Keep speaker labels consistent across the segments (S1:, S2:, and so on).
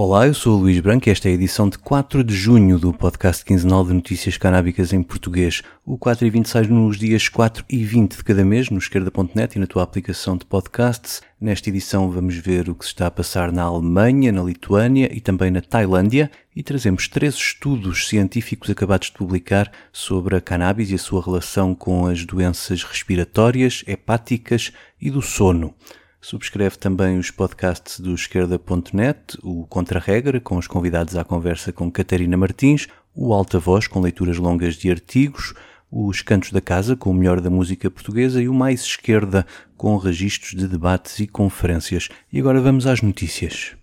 S1: Olá, eu sou o Luís Branco e esta é a edição de 4 de junho do podcast quinzenal de notícias canábicas em português. O 4 e 20 sai nos dias 4 e 20 de cada mês no esquerda.net e na tua aplicação de podcasts. Nesta edição vamos ver o que se está a passar na Alemanha, na Lituânia e também na Tailândia e trazemos três estudos científicos acabados de publicar sobre a cannabis e a sua relação com as doenças respiratórias, hepáticas e do sono. Subscreve também os podcasts do esquerda.net, o Contra-Regra, com os convidados à conversa com Catarina Martins, o Alta Voz, com leituras longas de artigos, os Cantos da Casa, com o melhor da música portuguesa, e o Mais Esquerda, com registros de debates e conferências. E agora vamos às notícias.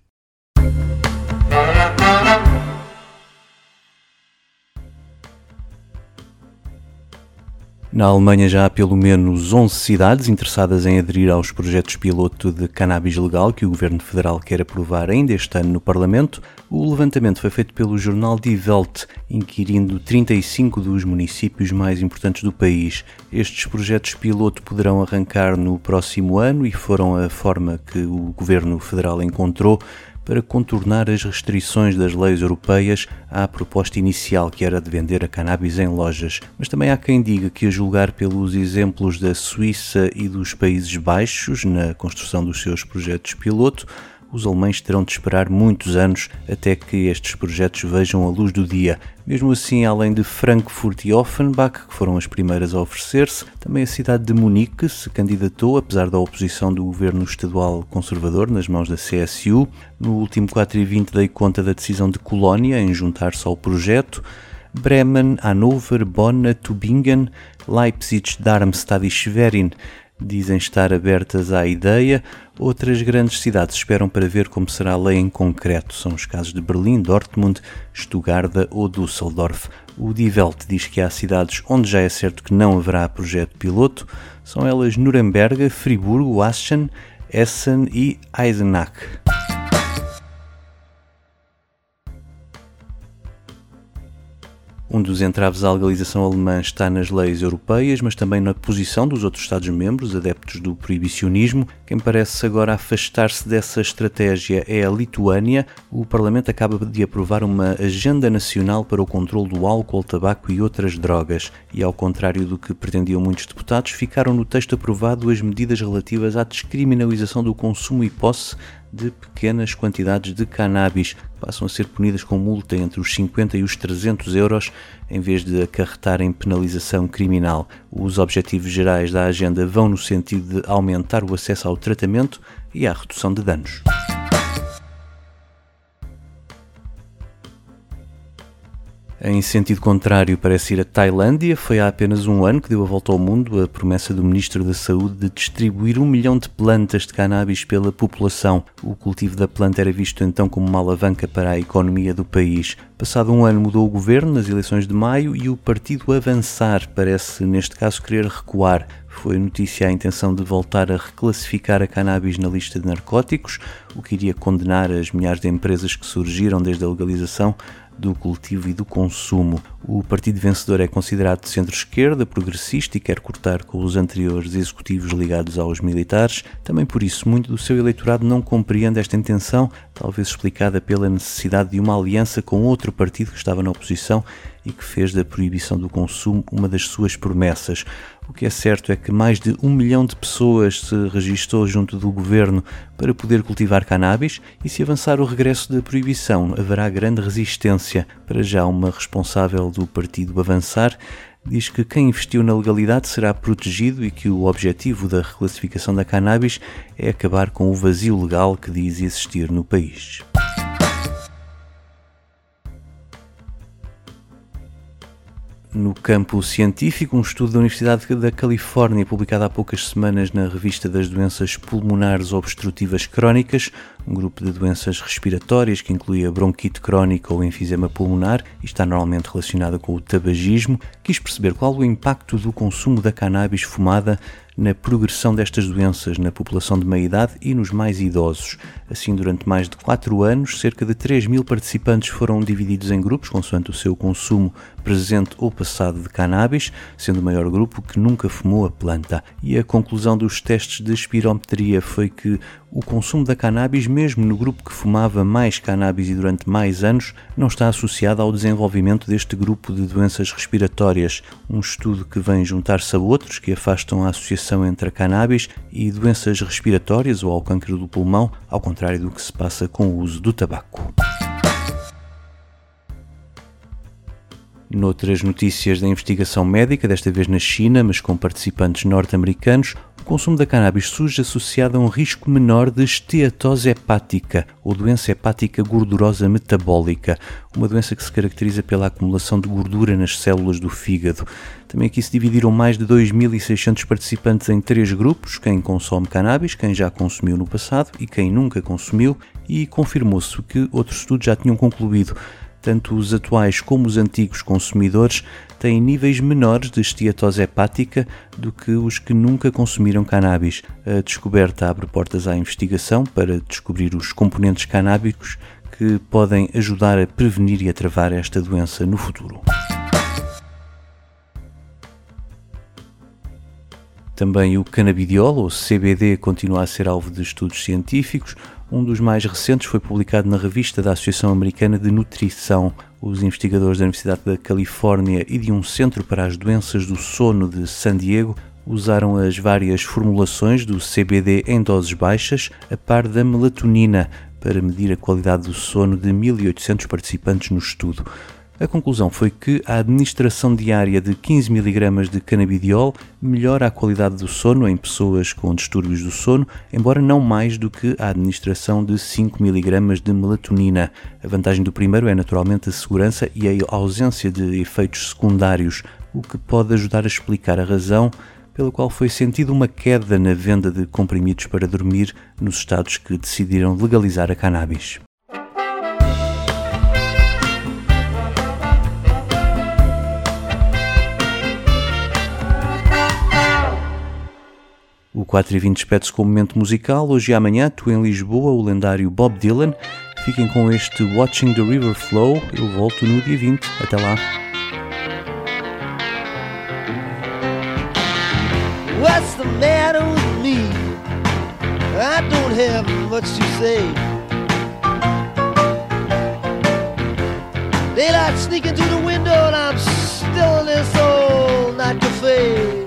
S1: Na Alemanha já há pelo menos 11 cidades interessadas em aderir aos projetos piloto de cannabis legal que o Governo Federal quer aprovar ainda este ano no Parlamento. O levantamento foi feito pelo jornal Die Welt, inquirindo 35 dos municípios mais importantes do país. Estes projetos piloto poderão arrancar no próximo ano e foram a forma que o Governo Federal encontrou para contornar as restrições das leis europeias à proposta inicial, que era de vender a cannabis em lojas. Mas também há quem diga que, a julgar pelos exemplos da Suíça e dos Países Baixos na construção dos seus projetos piloto, os alemães terão de esperar muitos anos até que estes projetos vejam a luz do dia. Mesmo assim, além de Frankfurt e Offenbach, que foram as primeiras a oferecer-se, também a cidade de Munique se candidatou, apesar da oposição do governo estadual conservador nas mãos da CSU. No último 4 e 20 dei conta da decisão de Colónia em juntar-se ao projeto. Bremen, Hannover, Bonn, Tübingen, Leipzig, Darmstadt e Schwerin dizem estar abertas à ideia. Outras grandes cidades esperam para ver como será a lei em concreto. São os casos de Berlim, Dortmund, Stuttgart ou Düsseldorf. O Die Welt diz que há cidades onde já é certo que não haverá projeto piloto. São elas Nuremberg, Friburgo, Aachen, Essen e Eisenach. Um dos entraves à legalização alemã está nas leis europeias, mas também na posição dos outros Estados-membros, adeptos do proibicionismo. Quem parece agora afastar-se dessa estratégia é a Lituânia. O Parlamento acaba de aprovar uma agenda nacional para o controle do álcool, tabaco e outras drogas. E ao contrário do que pretendiam muitos deputados, ficaram no texto aprovado as medidas relativas à descriminalização do consumo e posse de pequenas quantidades de cannabis, passam a ser punidas com multa entre os 50 e os 300 euros, em vez de acarretarem penalização criminal. Os objetivos gerais da agenda vão no sentido de aumentar o acesso ao tratamento e à redução de danos. Em sentido contrário, parece ir a Tailândia. Foi há apenas um ano que deu a volta ao mundo a promessa do Ministro da Saúde de distribuir um milhão de plantas de cannabis pela população. O cultivo da planta era visto então como uma alavanca para a economia do país. Passado um ano mudou o governo nas eleições de maio e o partido Avançar parece, neste caso, querer recuar. Foi notícia a intenção de voltar a reclassificar a cannabis na lista de narcóticos, o que iria condenar as milhares de empresas que surgiram desde a legalização do cultivo e do consumo. O partido vencedor é considerado de centro-esquerda, progressista e quer cortar com os anteriores executivos ligados aos militares. Também por isso, muito do seu eleitorado não compreende esta intenção, talvez explicada pela necessidade de uma aliança com outro partido que estava na oposição e que fez da proibição do consumo uma das suas promessas. O que é certo é que mais de um milhão de pessoas se registrou junto do governo para poder cultivar cannabis e se avançar o regresso da proibição haverá grande resistência. Para já uma responsável do partido Avançar diz que quem investiu na legalidade será protegido e que o objetivo da reclassificação da cannabis é acabar com o vazio legal que diz existir no país. No campo científico, um estudo da Universidade da Califórnia, publicado há poucas semanas na revista das doenças pulmonares obstrutivas crónicas, um grupo de doenças respiratórias que inclui a bronquite crónica ou enfisema pulmonar e está normalmente relacionada com o tabagismo, quis perceber qual o impacto do consumo da cannabis fumada na progressão destas doenças na população de meia idade e nos mais idosos. Assim, durante mais de 4 anos, cerca de 3 mil participantes foram divididos em grupos, consoante o seu consumo presente ou passado de cannabis, sendo o maior grupo que nunca fumou a planta. E a conclusão dos testes de espirometria foi que o consumo da cannabis, mesmo no grupo que fumava mais cannabis e durante mais anos, não está associado ao desenvolvimento deste grupo de doenças respiratórias. Um estudo que vem juntar-se a outros que afastam a associação entre a cannabis e doenças respiratórias ou ao câncer do pulmão, ao contrário do que se passa com o uso do tabaco. Noutras notícias da investigação médica, desta vez na China, mas com participantes norte-americanos, o consumo da cannabis surge associado a um risco menor de esteatose hepática, ou doença hepática gordurosa metabólica, uma doença que se caracteriza pela acumulação de gordura nas células do fígado. Também aqui se dividiram mais de 2.600 participantes em três grupos: quem consome cannabis, quem já consumiu no passado e quem nunca consumiu, e confirmou-se que outros estudos já tinham concluído tanto os atuais como os antigos consumidores têm níveis menores de esteatose hepática do que os que nunca consumiram cannabis. A descoberta abre portas à investigação para descobrir os componentes canábicos que podem ajudar a prevenir e a travar esta doença no futuro. Também o canabidiol, ou CBD, continua a ser alvo de estudos científicos. Um dos mais recentes foi publicado na revista da Associação Americana de Nutrição. Os investigadores da Universidade da Califórnia e de um Centro para as Doenças do Sono de San Diego usaram as várias formulações do CBD em doses baixas, a par da melatonina, para medir a qualidade do sono de 1.800 participantes no estudo. A conclusão foi que a administração diária de 15 mg de canabidiol melhora a qualidade do sono em pessoas com distúrbios do sono, embora não mais do que a administração de 5 mg de melatonina. A vantagem do primeiro é naturalmente a segurança e a ausência de efeitos secundários, o que pode ajudar a explicar a razão pela qual foi sentida uma queda na venda de comprimidos para dormir nos estados que decidiram legalizar a cannabis. 4 e 20 despede-se com o momento musical. Hoje e amanhã, tu em Lisboa, o lendário Bob Dylan. Fiquem com este Watching the River Flow. Eu volto no dia 20. Até lá. What's the matter with me? I don't have much to say. Daylight sneaking through the window and I'm still in this old night cafe.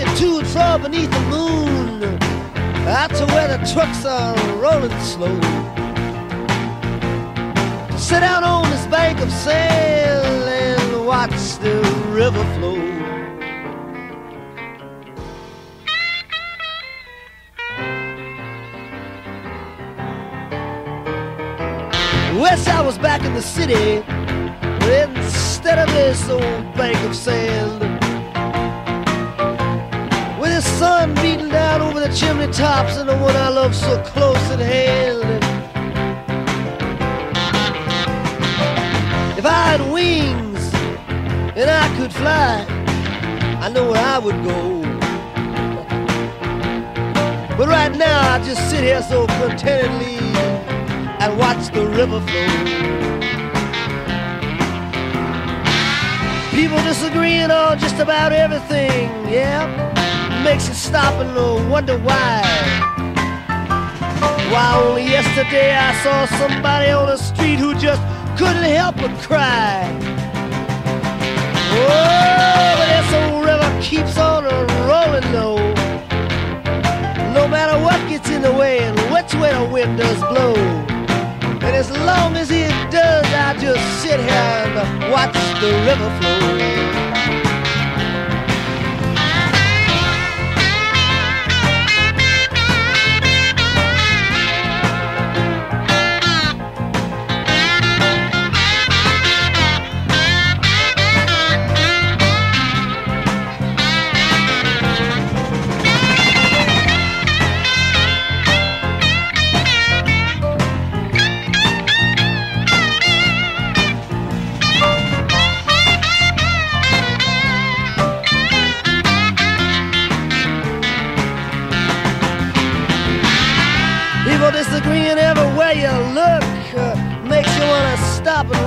S1: Walking to and fro beneath the moon, out to where the trucks are rolling slow. Sit down on this bank of sand and watch the river flow. Wish I was back in the city instead of this old bank of sand the sun beating down over the chimney tops and the one I love so close at hand. If I had wings and I could fly, I know where I would go. But right now I just sit here so contentedly and watch the river flow. People disagreeing on just about everything, yeah makes you stop and wonder why. Why only yesterday I saw somebody on the street who just couldn't help but cry. Oh, but this old river keeps on rolling low. No matter what gets in the way and which way the wind does blow. And as long as it does, I just sit here and watch the river flow.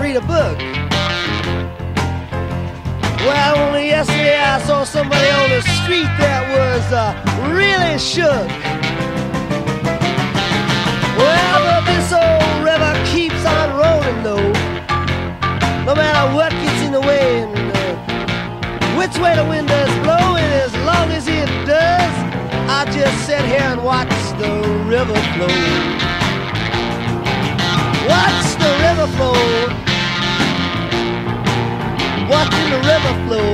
S2: Read a book. Well, only yesterday I saw somebody on the street that was uh, really shook. Well, but this old river keeps on rolling though. No matter what gets in the way and uh, which way the wind does blow, and as long as it does, I just sit here and watch the river flow. Flow watching the river flow,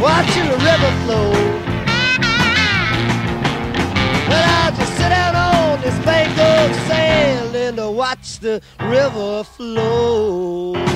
S2: watching the river flow. Well, I'll just sit down on this bank of sand and watch the river flow.